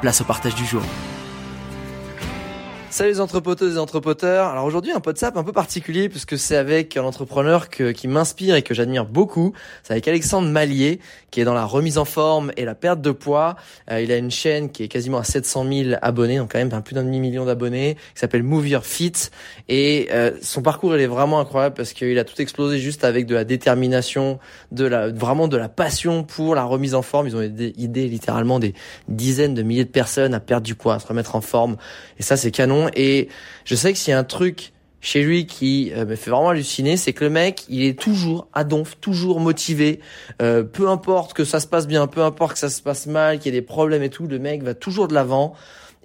place au partage du jour. Salut les entrepoteuses et entrepoteurs. Alors aujourd'hui un WhatsApp un peu particulier puisque c'est avec un entrepreneur qui m'inspire et que j'admire beaucoup. C'est avec Alexandre Mallier qui est dans la remise en forme et la perte de poids. Euh, il a une chaîne qui est quasiment à 700 000 abonnés, donc quand même plus d'un demi-million d'abonnés, qui s'appelle Move Your Fit. Et euh, son parcours il est vraiment incroyable parce qu'il a tout explosé juste avec de la détermination, de la vraiment de la passion pour la remise en forme. Ils ont aidé littéralement des dizaines de milliers de personnes à perdre du poids, à se remettre en forme. Et ça c'est canon et je sais que s'il y a un truc chez lui qui euh, me fait vraiment halluciner, c'est que le mec, il est toujours à donf, toujours motivé. Euh, peu importe que ça se passe bien, peu importe que ça se passe mal, qu'il y ait des problèmes et tout, le mec va toujours de l'avant.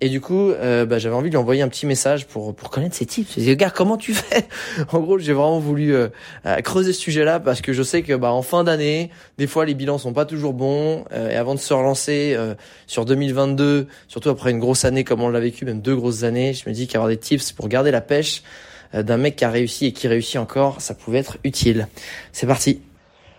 Et du coup, euh, bah, j'avais envie de lui envoyer un petit message pour pour connaître ses tips. Je gars, comment tu fais? En gros, j'ai vraiment voulu euh, euh, creuser ce sujet-là parce que je sais que bah en fin d'année, des fois les bilans sont pas toujours bons. et avant de se relancer sur 2022, surtout après une grosse année comme on l'a vécu, même deux grosses années, je me dis qu'avoir des tips pour garder la pêche d'un mec qui a réussi et qui réussit encore, ça pouvait être utile. C'est parti.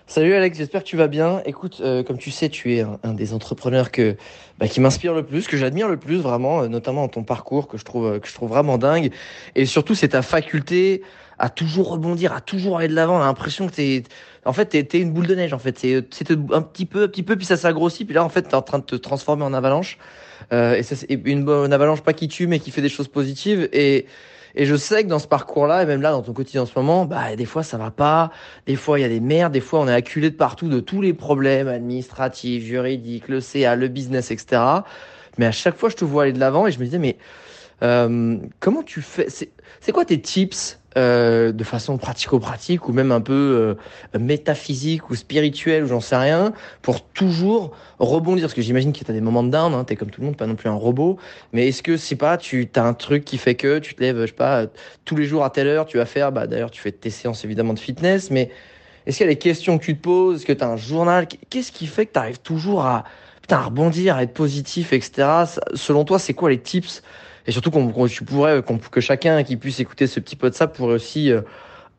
Salut Alex, j'espère que tu vas bien. Écoute, euh, comme tu sais, tu es un, des entrepreneurs que bah, qui m'inspire le plus, que j'admire le plus vraiment, euh, notamment dans ton parcours que je trouve euh, que je trouve vraiment dingue. Et surtout, c'est ta faculté à toujours rebondir, à toujours aller de l'avant. L'impression que t'es, en fait, t'es, es une boule de neige. En fait, c'est, c'est un petit peu, un petit peu, puis ça s'agrossit. Puis là, en fait, t'es en train de te transformer en avalanche. et c'est une, une avalanche pas qui tue, mais qui fait des choses positives. Et et je sais que dans ce parcours-là, et même là, dans ton quotidien en ce moment, bah, des fois, ça va pas. Des fois, il y a des merdes. Des fois, on est acculé de partout de tous les problèmes administratifs, juridiques, le CA, le business, etc. Mais à chaque fois, je te vois aller de l'avant et je me disais, mais euh, comment tu fais? C'est quoi tes tips euh, de façon pratico-pratique ou même un peu euh, métaphysique ou spirituelle ou j'en sais rien pour toujours rebondir. Parce que j'imagine que tu as des moments de down hein, tu es comme tout le monde pas non plus un robot. Mais est-ce que c'est pas tu as un truc qui fait que tu te lèves je sais pas tous les jours à telle heure tu vas faire bah d'ailleurs tu fais tes séances évidemment de fitness mais est-ce qu'il y a des questions que tu te poses? Est-ce que tu as un journal? Qu'est-ce qui fait que tu arrives toujours à putain, à rebondir à être positif etc selon toi c'est quoi les tips et surtout qu'on tu pourrais que chacun qui puisse écouter ce petit pod ça pourrait aussi euh,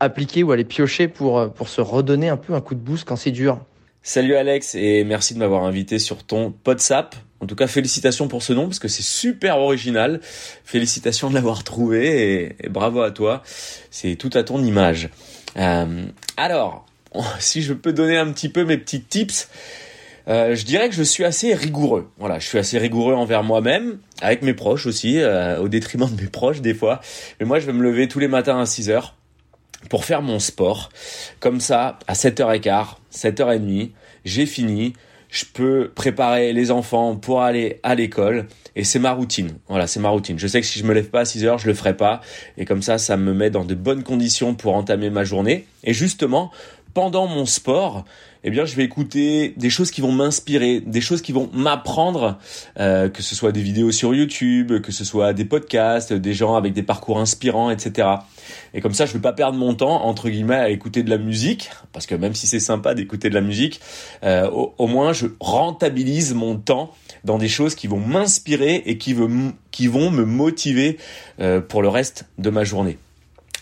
appliquer ou aller piocher pour euh, pour se redonner un peu un coup de boost quand c'est dur. Salut Alex et merci de m'avoir invité sur ton PodSap. En tout cas, félicitations pour ce nom parce que c'est super original. Félicitations de l'avoir trouvé et, bravo à toi. C'est tout à ton image. Euh, alors, si je peux donner un petit peu mes petits tips, euh, je dirais que je suis assez rigoureux. Voilà, je suis assez rigoureux envers moi-même, avec mes proches aussi, euh, au détriment de mes proches des fois. Mais moi, je vais me lever tous les matins à 6 heures pour faire mon sport. Comme ça, à 7h15, 7h30, j'ai fini. Je peux préparer les enfants pour aller à l'école et c'est ma routine. Voilà, c'est ma routine. Je sais que si je me lève pas à 6 heures, je le ferai pas et comme ça, ça me met dans de bonnes conditions pour entamer ma journée. Et justement, pendant mon sport, eh bien, je vais écouter des choses qui vont m'inspirer, des choses qui vont m'apprendre, euh, que ce soit des vidéos sur YouTube, que ce soit des podcasts, des gens avec des parcours inspirants, etc. Et comme ça, je ne vais pas perdre mon temps entre guillemets à écouter de la musique, parce que même si c'est sympa d'écouter de la musique, euh, au, moins je rentabilise mon temps dans des choses qui vont m'inspirer et qui, qui, vont me motiver euh, pour le reste de ma journée.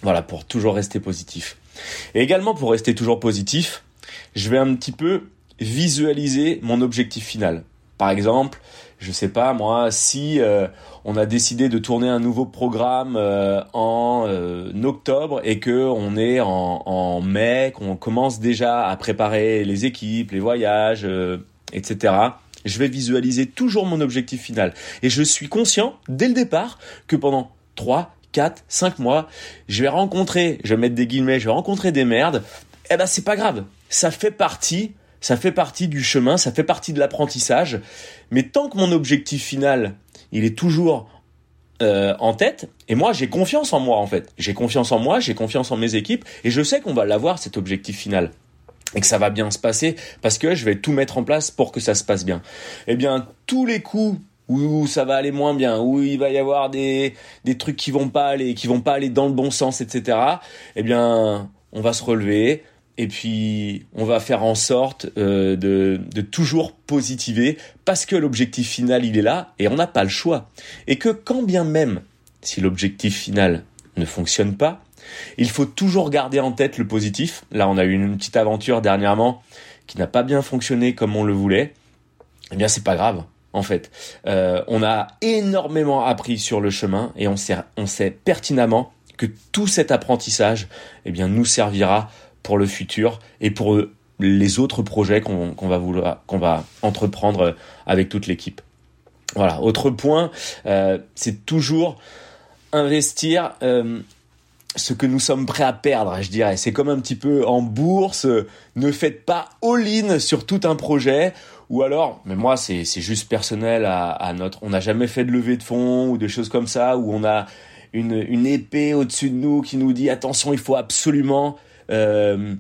Voilà, pour toujours rester positif. Et également pour rester toujours positif, je vais un petit peu visualiser mon objectif final. Par exemple, je sais pas moi, si euh, on a décidé de tourner un nouveau programme euh, en euh, octobre et que on est en, en mai, qu'on commence déjà à préparer les équipes, les voyages, etc. je vais visualiser toujours mon objectif final. Et je suis conscient, dès le départ, que pendant 3, 4, 5 mois, je vais rencontrer, je vais mettre des guillemets, je vais rencontrer des merdes. Eh ben, c'est pas grave. Ça fait partie, ça fait partie du chemin, ça fait partie de l'apprentissage. Mais tant que mon objectif final, il est toujours euh, en tête. Et moi, j'ai confiance en moi, en fait. J'ai confiance en moi, j'ai confiance en mes équipes, et je sais qu'on va l'avoir, cet objectif final. Et que ça va bien se passer, parce que je vais tout mettre en place pour que ça se passe bien. Eh bien, tous les coups où ça va aller moins bien, où il va y avoir des, des trucs qui vont pas aller, qui vont pas aller dans le bon sens, etc. Eh bien, on va se relever, et puis on va faire en sorte euh, de, de, toujours positiver parce que l'objectif final il est là et on n'a pas le choix. Et que quand bien même si l'objectif final ne fonctionne pas, il faut toujours garder en tête le positif. Là on a eu une petite aventure dernièrement qui n'a pas bien fonctionné comme on le voulait. Eh bien c'est pas grave en fait. Euh, on a énormément appris sur le chemin et on sait, pertinemment que tout cet apprentissage eh nous servira pour le futur et pour les autres projets qu'on va entreprendre avec toute l'équipe. Voilà. Autre point, euh, c'est toujours investir euh, ce que nous sommes prêts à perdre, je dirais. C'est comme un petit peu en bourse. Ne faites pas all-in sur tout un projet. Ou alors, mais moi, c'est juste personnel à, notre. On n'a jamais fait de levée de fonds ou des choses comme ça où on a une, une épée au-dessus de nous qui nous dit attention, il faut absolument euh,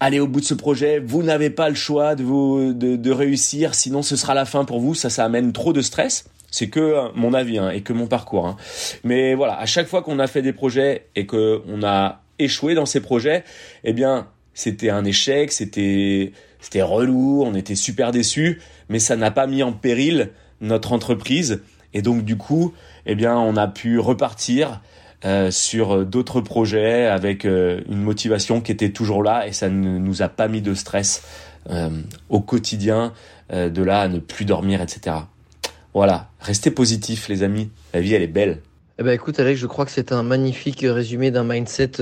allez au bout de ce projet, vous n'avez pas le choix de, vous, de, réussir, sinon ce sera la fin pour vous, ça, ça amène trop de stress. C'est que euh, mon avis hein, et que mon parcours. Hein. Mais voilà, à chaque fois qu'on a fait des projets et que on a échoué dans ces projets, eh bien, c'était un échec, c'était c'était relou, on était super déçus, mais ça n'a pas mis en péril notre entreprise et donc du coup, eh bien, on a pu repartir euh, sur d'autres projets avec euh, une motivation qui était toujours là et ça ne nous a pas mis de stress euh, au quotidien, de là à ne plus dormir, etc. Voilà, restez positifs les amis, la vie elle est belle. Eh ben écoute Alex, je crois que c'est un magnifique résumé d'un mindset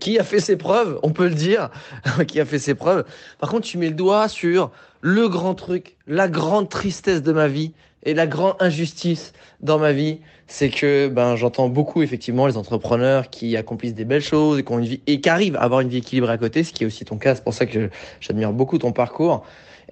qui a fait ses preuves, on peut le dire, qui a fait ses preuves. Par contre, tu mets le doigt sur le grand truc, la grande tristesse de ma vie et la grande injustice dans ma vie, c'est que ben j'entends beaucoup effectivement les entrepreneurs qui accomplissent des belles choses et qui ont une vie et qui arrivent à avoir une vie équilibrée à côté, ce qui est aussi ton cas. C'est pour ça que j'admire beaucoup ton parcours.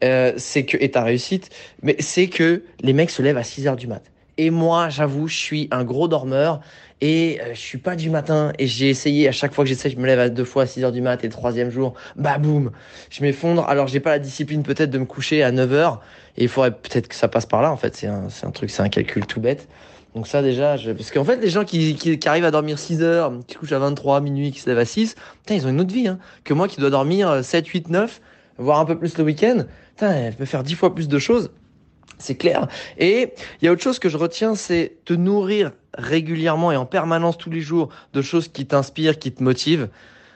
Euh, c'est que et ta réussite, mais c'est que les mecs se lèvent à 6 heures du mat. Et moi, j'avoue, je suis un gros dormeur et euh, je suis pas du matin et j'ai essayé à chaque fois que j'essaie, je me lève à deux fois à 6 heures du mat et le troisième jour, bah boum, je m'effondre. Alors j'ai pas la discipline peut-être de me coucher à 9 heures et il faudrait peut-être que ça passe par là en fait, c'est un, un truc, c'est un calcul tout bête. Donc ça déjà, je... parce qu'en fait les gens qui, arrivent à dormir 6 heures, qui couchent à 23 minuit, qui se lèvent à 6, putain, ils ont une autre vie hein, que moi qui dois dormir 7, 8, 9, voire un peu plus le week-end. Putain, elle peut faire 10 fois plus de choses. C'est clair. Et il y a autre chose que je retiens, c'est te nourrir régulièrement et en permanence tous les jours de choses qui t'inspirent, qui te motivent.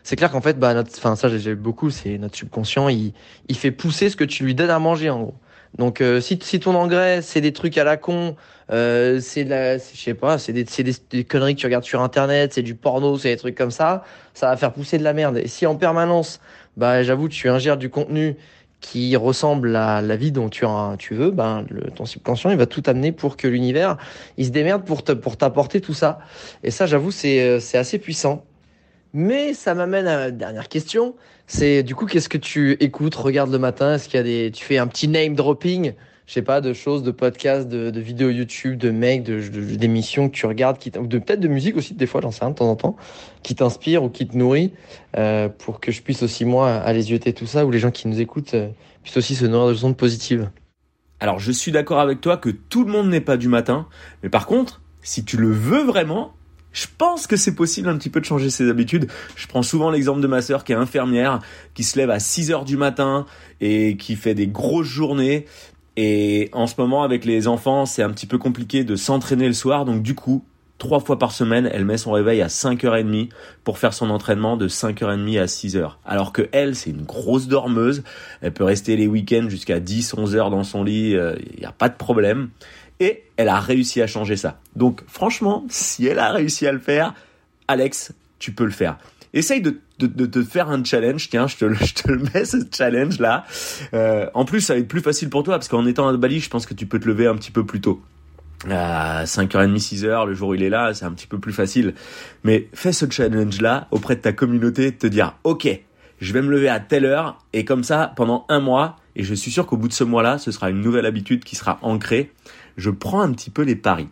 C'est clair qu'en fait, bah, notre, enfin ça j'ai beaucoup, c'est notre subconscient, il, il fait pousser ce que tu lui donnes à manger en gros. Donc euh, si, si ton engrais c'est des trucs à la con, euh, c'est la, je sais pas, c'est des, des, des, conneries que tu regardes sur internet, c'est du porno, c'est des trucs comme ça, ça va faire pousser de la merde. Et si en permanence, bah j'avoue, tu ingères du contenu qui ressemble à la vie dont tu, tu veux, ben le, ton subconscient il va tout amener pour que l'univers il se démerde pour te, pour t'apporter tout ça. Et ça, j'avoue, c'est euh, c'est assez puissant. Mais ça m'amène à la dernière question. C'est du coup, qu'est-ce que tu écoutes, regardes le matin? Est-ce qu'il y a des, tu fais un petit name dropping, je sais pas, de choses, de podcasts, de, de vidéos YouTube, de mecs, de, d'émissions que tu regardes, qui de peut-être de musique aussi des fois, j'en sais rien de temps en temps, qui t'inspire ou qui te nourrit, euh, pour que je puisse aussi moi aller yeuter tout ça, ou les gens qui nous écoutent euh, puissent aussi se nourrir de ondes positives. Alors je suis d'accord avec toi que tout le monde n'est pas du matin, mais par contre, si tu le veux vraiment, je pense que c'est possible un petit peu de changer ses habitudes. Je prends souvent l'exemple de ma sœur qui est infirmière, qui se lève à 6 heures du matin et qui fait des grosses journées. Et en ce moment, avec les enfants, c'est un petit peu compliqué de s'entraîner le soir. Donc du coup, trois fois par semaine, elle met son réveil à 5h30 pour faire son entraînement de 5h30 à 6h. Alors que elle, c'est une grosse dormeuse. Elle peut rester les week-ends jusqu'à 10, 11 heures dans son lit. Il euh, n'y a pas de problème. Et elle a réussi à changer ça. Donc franchement, si elle a réussi à le faire, Alex, tu peux le faire. Essaye de, de, te faire un challenge. Tiens, je te, je te le mets ce challenge là. Euh, en plus, ça va être plus facile pour toi parce qu'en étant à Bali, je pense que tu peux te lever un petit peu plus tôt. À 5h30, 6h, le jour où il est là, c'est un petit peu plus facile. Mais fais ce challenge là auprès de ta communauté, de te dire, ok, je vais me lever à telle heure et comme ça pendant un mois et je suis sûr qu'au bout de ce mois-là, ce sera une nouvelle habitude qui sera ancrée. Je prends un petit peu les paris.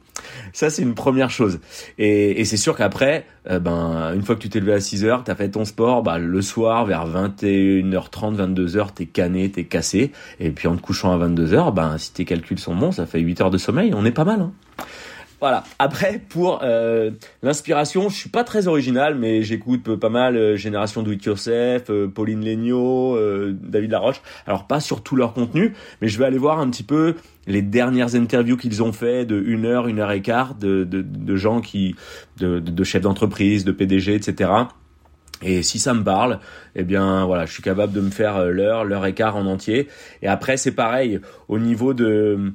Ça, c'est une première chose. Et, c'est sûr qu'après, euh, ben, une fois que tu t'es levé à 6 heures, tu as fait ton sport, bah, le soir, vers 21h30, 22h, t'es cané, t'es cassé. Et puis en te couchant à 22h, ben, si tes calculs sont bons, ça fait 8 heures de sommeil. On est pas mal. Hein. Voilà. Après, pour euh, l'inspiration, je suis pas très original, mais j'écoute pas mal euh, Génération Do It Yourself, euh, Pauline Legnaud, David Laroche. Alors pas sur tout leur contenu, mais je vais aller voir un petit peu les dernières interviews qu'ils ont fait de une heure, une heure et quart de, de, de gens qui, de, de chefs d'entreprise, de PDG, etc. Et si ça me parle, eh bien voilà, je suis capable de me faire l'heure, l'heure et quart en entier. Et après, c'est pareil au niveau de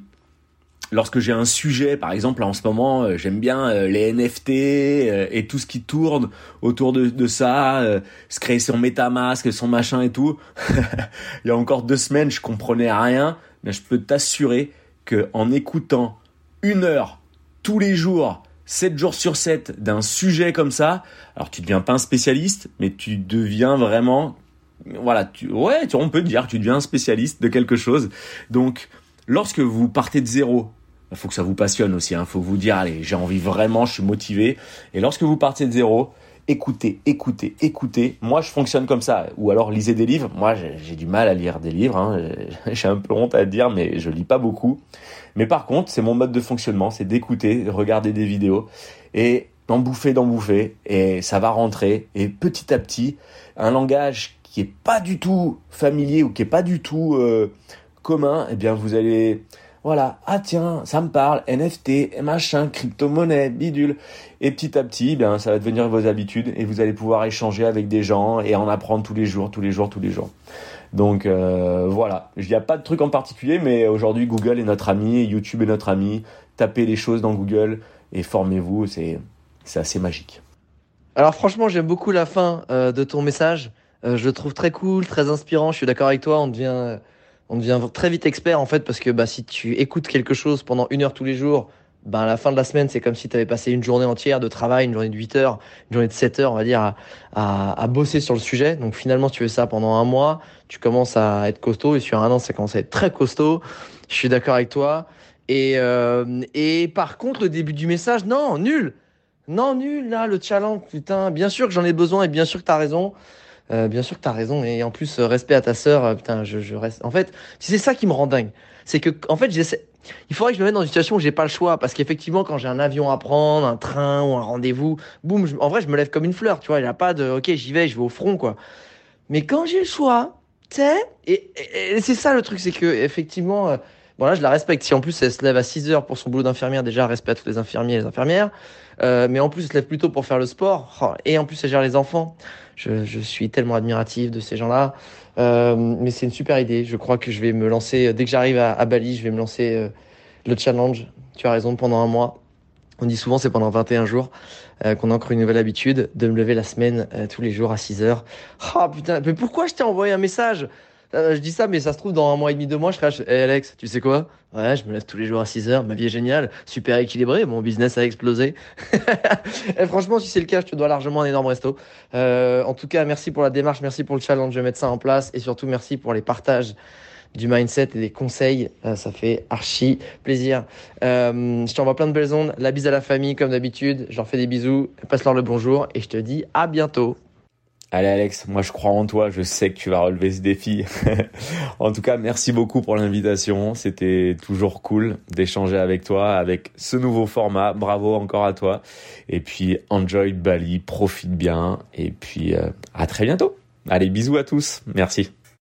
lorsque j'ai un sujet, par exemple en ce moment, euh, j'aime bien euh, les NFT euh, et tout ce qui tourne autour de, ça, se créer son MetaMask, son machin et tout. Il y a encore deux semaines, je comprenais rien, mais je peux t'assurer que en écoutant une heure tous les jours, 7 jours sur 7 d'un sujet comme ça, alors tu deviens pas un spécialiste, mais tu deviens vraiment, voilà, tu, ouais, on peut dire tu deviens un spécialiste de quelque chose. Donc, lorsque vous partez de zéro, faut que ça vous passionne aussi. Il hein. faut vous dire, allez, j'ai envie vraiment, je suis motivé. Et lorsque vous partez de zéro, écoutez, écoutez, écoutez. Moi, je fonctionne comme ça. Ou alors, lisez des livres. Moi, j'ai du mal à lire des livres. Hein. J'ai un peu honte à dire, mais je lis pas beaucoup. Mais par contre, c'est mon mode de fonctionnement, c'est d'écouter, de regarder des vidéos et d'en bouffer, d'en bouffer. Et ça va rentrer. Et petit à petit, un langage qui est pas du tout familier ou qui est pas du tout euh, commun, eh bien, vous allez voilà, ah tiens, ça me parle, NFT, machin, crypto-monnaie, bidule. Et petit à petit, eh bien, ça va devenir vos habitudes et vous allez pouvoir échanger avec des gens et en apprendre tous les jours, tous les jours, tous les jours. Donc euh, voilà, il n'y a pas de truc en particulier, mais aujourd'hui Google est notre ami, YouTube est notre ami. Tapez les choses dans Google et formez-vous, c'est assez magique. Alors franchement, j'aime beaucoup la fin euh, de ton message. Euh, je le trouve très cool, très inspirant. Je suis d'accord avec toi. On devient on devient très vite expert en fait parce que bah, si tu écoutes quelque chose pendant une heure tous les jours, bah, à la fin de la semaine, c'est comme si tu avais passé une journée entière de travail, une journée de 8 heures, une journée de 7 heures, on va dire, à, bosser sur le sujet. Donc finalement, tu fais ça pendant un mois, tu commences à être costaud et sur un an, ça commence à être très costaud. Je suis d'accord avec toi. Et, euh, et par contre, le début du message, non, nul. Non, nul, là, le challenge, putain, bien sûr que j'en ai besoin et bien sûr que tu as raison. Euh, bien sûr que t'as raison. Et en plus, euh, respect à ta sœur, euh, putain, je, je reste. En fait, c'est ça qui me rend dingue. C'est que, en fait, j'essaie. Il faudrait que je me mette dans une situation où j'ai pas le choix. Parce qu'effectivement, quand j'ai un avion à prendre, un train ou un rendez-vous, boum, en vrai, je me lève comme une fleur, tu vois. Il n'y a pas de, ok, j'y vais, je vais au front, quoi. Mais quand j'ai le choix, tu sais, et, c'est ça le truc, c'est que, effectivement, bon là, je la respecte. Si en plus, elle se lève à 6 heures pour son boulot d'infirmière, déjà, respect à tous les infirmiers et les infirmières. Euh, mais en plus, elle se lève plus tôt pour faire le sport. Oh, et en plus, elle gère les enfants. Je, je suis tellement admiratif de ces gens-là. Euh, mais c'est une super idée. Je crois que je vais me lancer, dès que j'arrive à, Bali, je vais me lancer euh, le challenge. Tu as raison, pendant un mois. On dit souvent c'est pendant 21 jours euh, qu'on ancre une nouvelle habitude de me lever la semaine euh, tous les jours à 6 heures. Oh putain, mais pourquoi je t'ai envoyé un message? euh, je dis ça, mais ça se trouve, dans un mois et demi, deux mois, je serai hey Alex, tu sais quoi? Ouais, je me lève tous les jours à 6 heures, ma vie est géniale, super équilibrée, mon business a explosé. et franchement, si c'est le cas, je te dois largement un énorme resto. Euh, en tout cas, merci pour la démarche, merci pour le challenge, je vais mettre ça en place, et surtout merci pour les partages du mindset et des conseils. Euh, ça fait archi plaisir. Euh, je t'envoie plein de belles ondes. La bise à la famille, comme d'habitude. Je leur fais des bisous. Passe-leur le bonjour et je te dis à bientôt. Allez Alex, moi je crois en toi, je sais que tu vas relever ce défi. en tout cas, merci beaucoup pour l'invitation, c'était toujours cool d'échanger avec toi avec ce nouveau format. Bravo encore à toi. Et puis enjoy Bali, profite bien et puis euh, à très bientôt. Allez, bisous à tous. Merci.